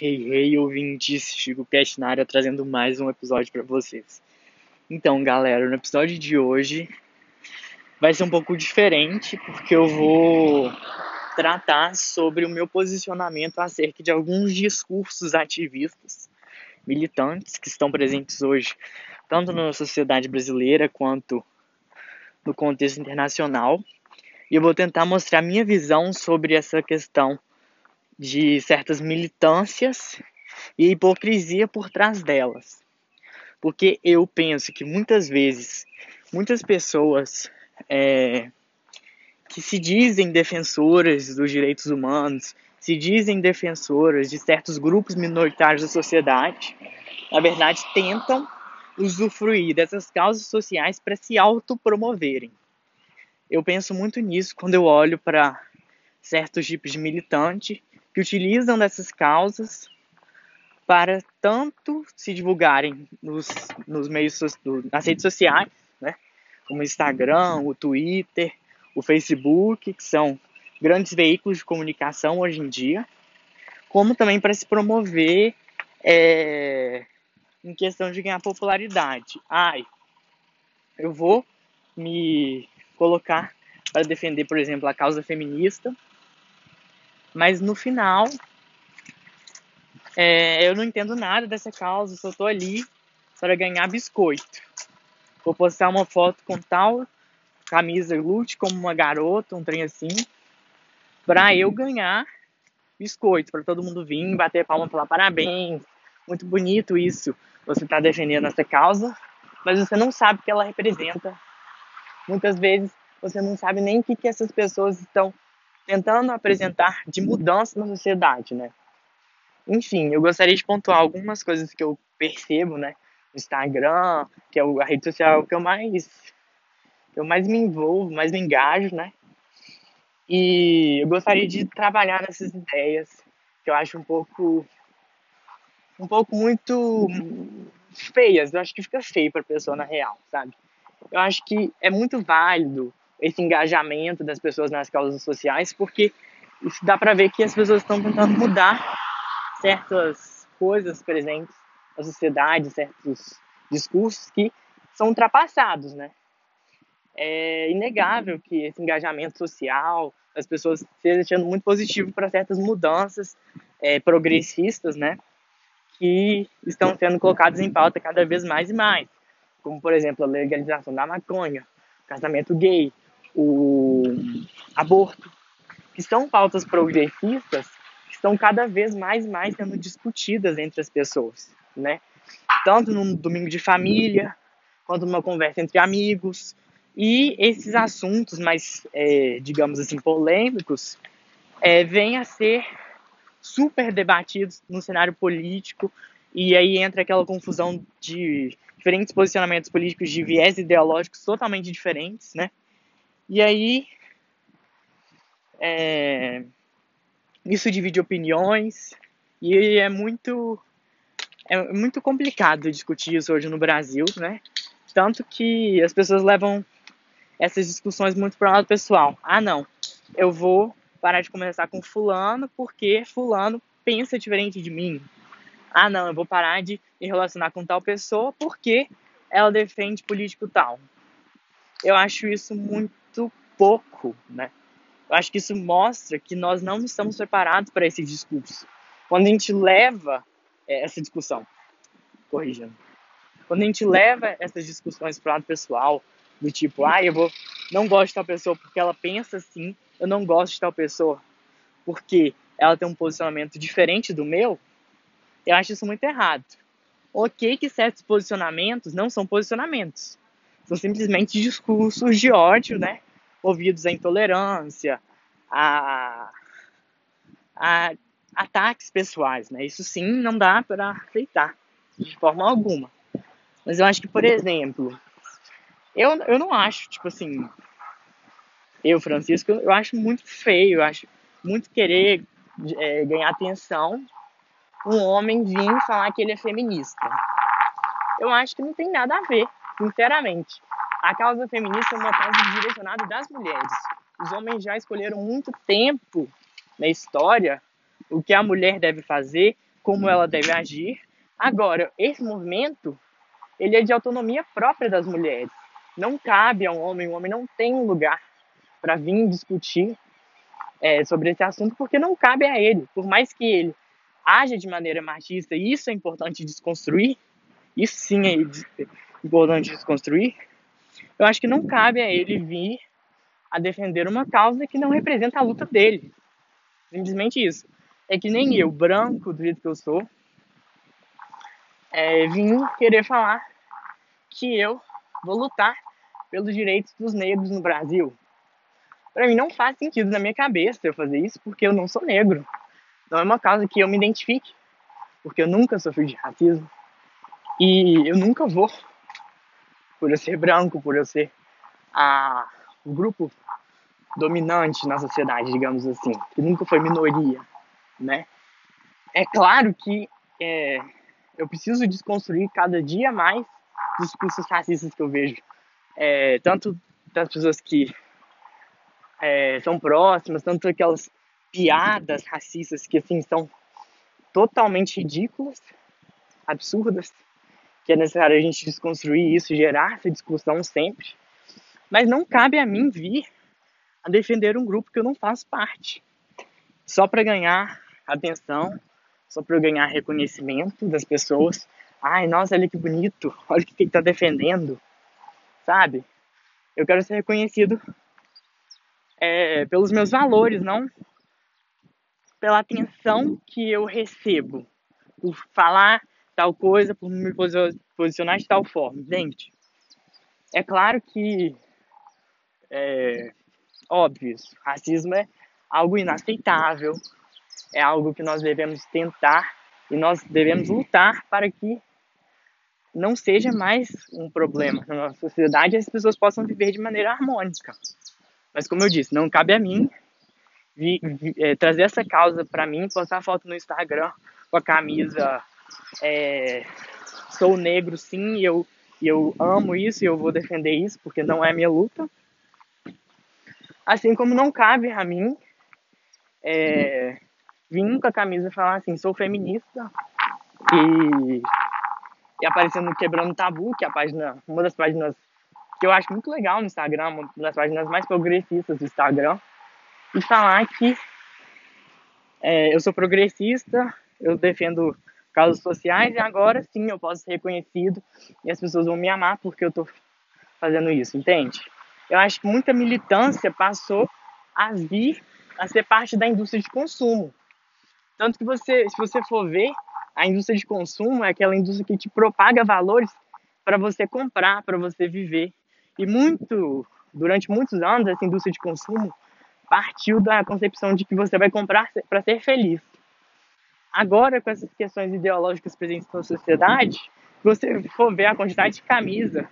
Hey, hey, ouvintes, Chico Cast na área trazendo mais um episódio para vocês. Então, galera, no episódio de hoje vai ser um pouco diferente porque eu vou tratar sobre o meu posicionamento acerca de alguns discursos ativistas, militantes que estão presentes hoje, tanto na sociedade brasileira quanto no contexto internacional. E eu vou tentar mostrar minha visão sobre essa questão de certas militâncias e hipocrisia por trás delas. Porque eu penso que muitas vezes, muitas pessoas é, que se dizem defensoras dos direitos humanos, se dizem defensoras de certos grupos minoritários da sociedade, na verdade tentam usufruir dessas causas sociais para se autopromoverem. Eu penso muito nisso quando eu olho para certos tipos de militante que utilizam dessas causas para tanto se divulgarem nos, nos meios nas redes sociais, né, como o Instagram, o Twitter, o Facebook, que são grandes veículos de comunicação hoje em dia, como também para se promover é, em questão de ganhar popularidade. Ai, eu vou me colocar para defender, por exemplo, a causa feminista mas no final, é, eu não entendo nada dessa causa, só tô ali para ganhar biscoito. Vou postar uma foto com tal camisa lute como uma garota, um trem assim, para eu ganhar biscoito, para todo mundo vir, bater palma e falar parabéns, muito bonito isso, você está defendendo essa causa, mas você não sabe o que ela representa. Muitas vezes você não sabe nem o que, que essas pessoas estão tentando apresentar de mudança na sociedade, né? Enfim, eu gostaria de pontuar algumas coisas que eu percebo, né? Instagram, que é a rede social que eu mais que eu mais me envolvo, mais me engajo, né? E eu gostaria de trabalhar nessas ideias que eu acho um pouco um pouco muito feias. Eu acho que fica feio para a pessoa na real, sabe? Eu acho que é muito válido esse engajamento das pessoas nas causas sociais, porque isso dá para ver que as pessoas estão tentando mudar certas coisas presentes na sociedade, certos discursos que são ultrapassados, né? É inegável que esse engajamento social, as pessoas estejam sendo muito positivo para certas mudanças é, progressistas, né? Que estão sendo colocadas em pauta cada vez mais e mais, como por exemplo a legalização da maconha, casamento gay, o aborto, que são pautas progressistas que estão cada vez mais mais sendo discutidas entre as pessoas, né? Tanto no domingo de família, quanto numa conversa entre amigos. E esses assuntos mais, é, digamos assim, polêmicos, é, vêm a ser super debatidos no cenário político e aí entra aquela confusão de diferentes posicionamentos políticos de viés ideológicos totalmente diferentes, né? E aí, é, isso divide opiniões e é muito é muito complicado discutir isso hoje no Brasil, né? Tanto que as pessoas levam essas discussões muito para o lado pessoal. Ah, não, eu vou parar de conversar com fulano porque fulano pensa diferente de mim. Ah, não, eu vou parar de me relacionar com tal pessoa porque ela defende político tal. Eu acho isso muito muito pouco, né? Eu acho que isso mostra que nós não estamos preparados para esse discurso. Quando a gente leva é, essa discussão, corrigindo, quando a gente leva essas discussões para o lado pessoal, do tipo, ah, eu vou, não gosto de tal pessoa porque ela pensa assim, eu não gosto de tal pessoa porque ela tem um posicionamento diferente do meu, eu acho isso muito errado. Ok que certos posicionamentos não são posicionamentos, são simplesmente discursos de ódio, né? Ouvidos à intolerância, a, a ataques pessoais, né? Isso sim não dá para aceitar de forma alguma. Mas eu acho que, por exemplo, eu, eu não acho, tipo assim, eu, Francisco, eu acho muito feio, eu acho muito querer é, ganhar atenção um homem vir falar que ele é feminista. Eu acho que não tem nada a ver, sinceramente. A causa feminista é uma causa direcionada das mulheres. Os homens já escolheram muito tempo na história o que a mulher deve fazer, como ela deve agir. Agora, esse movimento, ele é de autonomia própria das mulheres. Não cabe a um homem, o homem não tem um lugar para vir discutir é, sobre esse assunto, porque não cabe a ele. Por mais que ele haja de maneira machista, e isso é importante desconstruir, isso sim é importante desconstruir, eu acho que não cabe a ele vir a defender uma causa que não representa a luta dele. Simplesmente isso. É que nem eu, branco do jeito que eu sou, é, vim querer falar que eu vou lutar pelos direitos dos negros no Brasil. Para mim não faz sentido na minha cabeça eu fazer isso porque eu não sou negro. Não é uma causa que eu me identifique, porque eu nunca sofri de racismo e eu nunca vou, por eu ser branco, por eu ser a, o grupo dominante na sociedade, digamos assim, que nunca foi minoria, né? É claro que é, eu preciso desconstruir cada dia mais os discursos racistas que eu vejo, é, tanto das pessoas que é, são próximas, tanto aquelas piadas racistas que assim são totalmente ridículas, absurdas, que é necessário a gente desconstruir isso, gerar essa discussão sempre. Mas não cabe a mim vir a defender um grupo que eu não faço parte, só para ganhar atenção, só para ganhar reconhecimento das pessoas. Ai, nossa, olha que bonito, olha o que ele está defendendo, sabe? Eu quero ser reconhecido é, pelos meus valores, não pela atenção que eu recebo por falar tal coisa, por me posicionar de tal forma, entende? É claro que é óbvio, racismo é algo inaceitável, é algo que nós devemos tentar e nós devemos lutar para que não seja mais um problema na nossa sociedade e as pessoas possam viver de maneira harmônica. Mas como eu disse, não cabe a mim vi, vi, é, trazer essa causa para mim, postar foto no Instagram com a camisa é, sou negro sim, e eu, eu amo isso e eu vou defender isso porque não é minha luta. Assim como não cabe a mim é, vir com a camisa e falar assim, sou feminista e, e aparecendo Quebrando Tabu, que é a página, uma das páginas que eu acho muito legal no Instagram, uma das páginas mais progressistas do Instagram, e falar que é, eu sou progressista, eu defendo causas sociais e agora sim eu posso ser reconhecido e as pessoas vão me amar porque eu estou fazendo isso, entende? Eu acho que muita militância passou a vir a ser parte da indústria de consumo. Tanto que você, se você for ver, a indústria de consumo é aquela indústria que te propaga valores para você comprar, para você viver. E muito, durante muitos anos, essa indústria de consumo partiu da concepção de que você vai comprar para ser feliz. Agora, com essas questões ideológicas presentes na sociedade, você for ver a quantidade de camisa,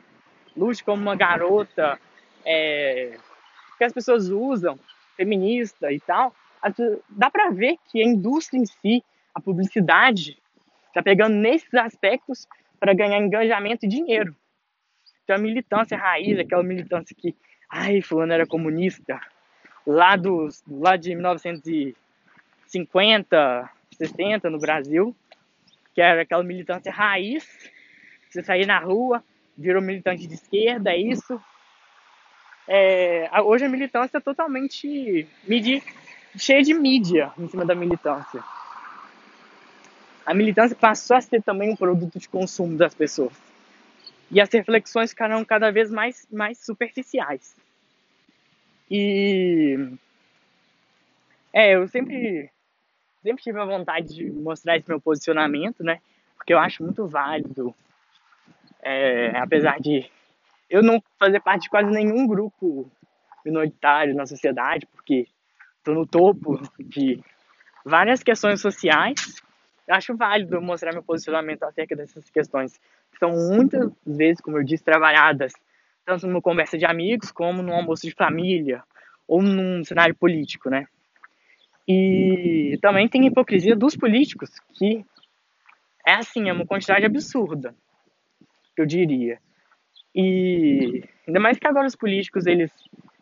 lute como uma garota, é, que as pessoas usam, feminista e tal, dá para ver que a indústria em si, a publicidade, está pegando nesses aspectos para ganhar engajamento e dinheiro. Então a militância raiz, aquela militância que, ai, fulano era comunista, lá, dos, lá de 1950, 60 no Brasil, que era aquela militância raiz, você sair na rua, virou militante de esquerda, é isso. É, hoje a militância é totalmente mídia, cheia de mídia em cima da militância. A militância passou a ser também um produto de consumo das pessoas. E as reflexões ficaram cada vez mais, mais superficiais. E. É, eu sempre, sempre tive a vontade de mostrar esse meu posicionamento, né? Porque eu acho muito válido. É, apesar de eu não fazer parte de quase nenhum grupo minoritário na sociedade, porque estou no topo de várias questões sociais, eu acho válido mostrar meu posicionamento acerca dessas questões são muitas vezes, como eu disse, trabalhadas tanto numa conversa de amigos como num almoço de família ou num cenário político, né? E também tem a hipocrisia dos políticos, que é assim, é uma quantidade absurda, eu diria. E ainda mais que agora os políticos eles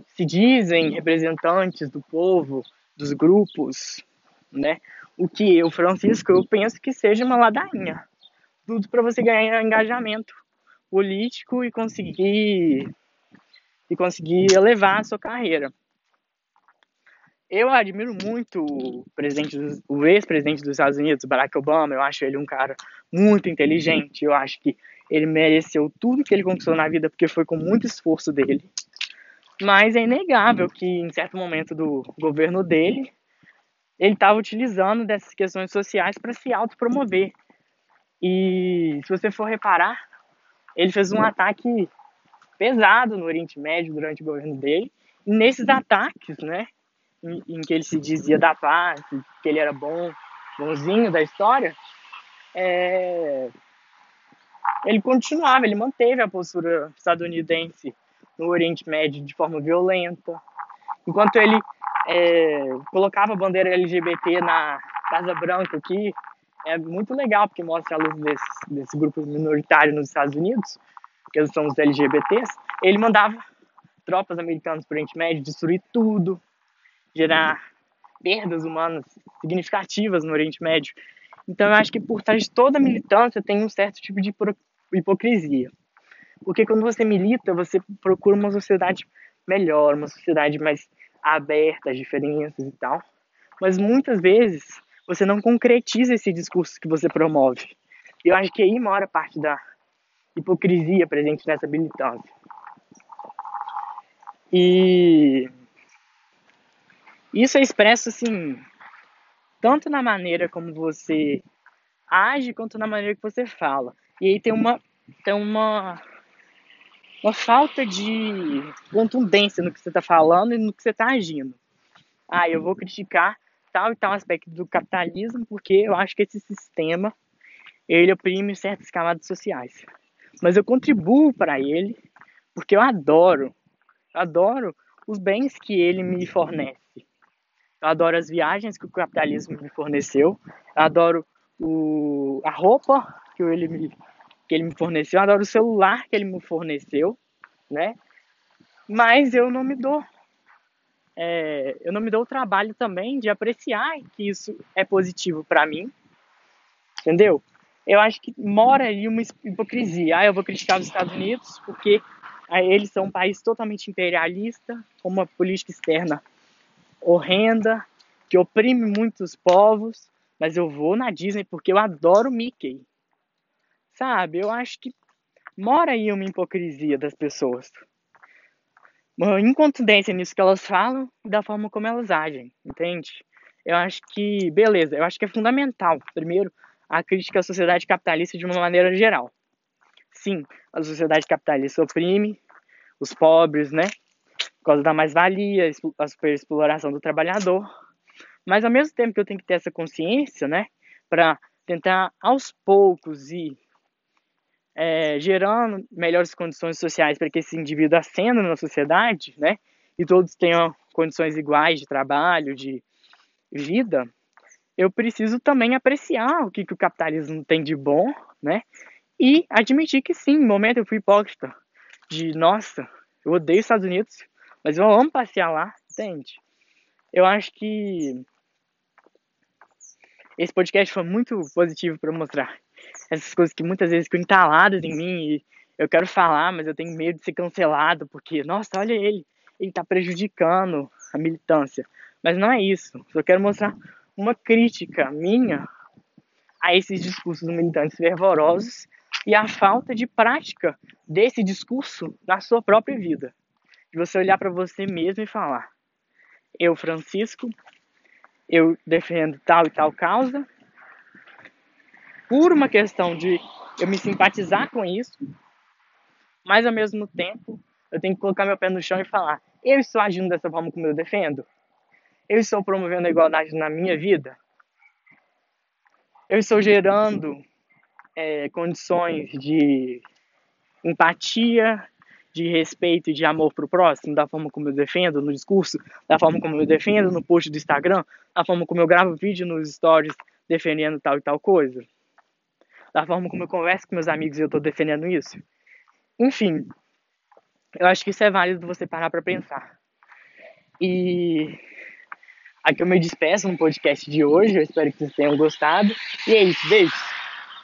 se dizem representantes do povo, dos grupos, né? o que eu, Francisco, eu penso que seja uma ladainha. Tudo para você ganhar engajamento político e conseguir e conseguir elevar a sua carreira. Eu admiro muito o presidente, o ex-presidente dos Estados Unidos, Barack Obama. Eu acho ele um cara muito inteligente. Eu acho que ele mereceu tudo que ele conquistou na vida porque foi com muito esforço dele. Mas é inegável que em certo momento do governo dele, ele estava utilizando dessas questões sociais para se autopromover. E se você for reparar, ele fez um ataque pesado no Oriente Médio durante o governo dele. E nesses ataques, né, em, que ele se dizia da paz, que ele era bom, bonzinho da história, é, ele continuava, ele manteve a postura estadunidense no Oriente Médio de forma violenta, enquanto ele é, colocava a bandeira LGBT na Casa Branca, que é muito legal, porque mostra a luz desse, desse grupo minoritário nos Estados Unidos, que são os LGBTs, ele mandava tropas americanas para o Oriente Médio destruir tudo, gerar perdas humanas significativas no Oriente Médio. Então eu acho que por trás de toda militância tem um certo tipo de hipocrisia. Porque quando você milita, você procura uma sociedade melhor, uma sociedade mais aberta às diferenças e tal. Mas muitas vezes você não concretiza esse discurso que você promove. E eu acho que aí mora parte da hipocrisia presente nessa militância. E isso é expresso assim, tanto na maneira como você age, quanto na maneira que você fala. E aí tem uma, tem uma, uma falta de contundência no que você está falando e no que você está agindo. Ah, eu vou criticar tal e tal aspecto do capitalismo porque eu acho que esse sistema ele oprime certas camadas sociais. Mas eu contribuo para ele porque eu adoro, adoro os bens que ele me fornece. Eu adoro as viagens que o capitalismo me forneceu. Eu adoro o, a roupa que ele, me, que ele me forneceu. Eu adoro o celular que ele me forneceu, né? Mas eu não me dou. É, eu não me dou o trabalho também de apreciar que isso é positivo para mim, entendeu? Eu acho que mora ali uma hipocrisia. Ah, eu vou criticar os Estados Unidos porque ah, eles são um país totalmente imperialista, com uma política externa horrenda, que oprime muitos povos, mas eu vou na Disney porque eu adoro Mickey. Sabe? Eu acho que mora aí uma hipocrisia das pessoas. Uma incontundência nisso que elas falam e da forma como elas agem, entende? Eu acho que, beleza, eu acho que é fundamental, primeiro, a crítica à sociedade capitalista de uma maneira geral. Sim, a sociedade capitalista oprime os pobres, né? Por causa da mais-valia, a superexploração do trabalhador. Mas ao mesmo tempo que eu tenho que ter essa consciência, né, para tentar aos poucos ir é, gerando melhores condições sociais para que esse indivíduo ascenda na sociedade, né, e todos tenham condições iguais de trabalho, de vida, eu preciso também apreciar o que, que o capitalismo tem de bom, né, e admitir que sim, no momento eu fui hipócrita, de nossa, eu odeio os Estados Unidos, mas vamos passear lá, entende? Eu acho que esse podcast foi muito positivo para mostrar essas coisas que muitas vezes ficam entaladas em mim e eu quero falar, mas eu tenho medo de ser cancelado porque, nossa, olha ele, ele está prejudicando a militância. Mas não é isso. Só quero mostrar uma crítica minha a esses discursos militantes fervorosos e a falta de prática desse discurso na sua própria vida de você olhar para você mesmo e falar: eu, Francisco, eu defendo tal e tal causa, por uma questão de eu me simpatizar com isso, mas ao mesmo tempo eu tenho que colocar meu pé no chão e falar: eu estou agindo dessa forma como eu defendo? Eu estou promovendo a igualdade na minha vida? Eu estou gerando é, condições de empatia de respeito e de amor pro próximo, da forma como eu defendo no discurso, da forma como eu defendo no post do Instagram, da forma como eu gravo vídeo nos stories defendendo tal e tal coisa, da forma como eu converso com meus amigos e eu tô defendendo isso. Enfim, eu acho que isso é válido você parar para pensar. E Aqui eu me despeço no podcast de hoje. Eu espero que vocês tenham gostado. E é isso, beijos!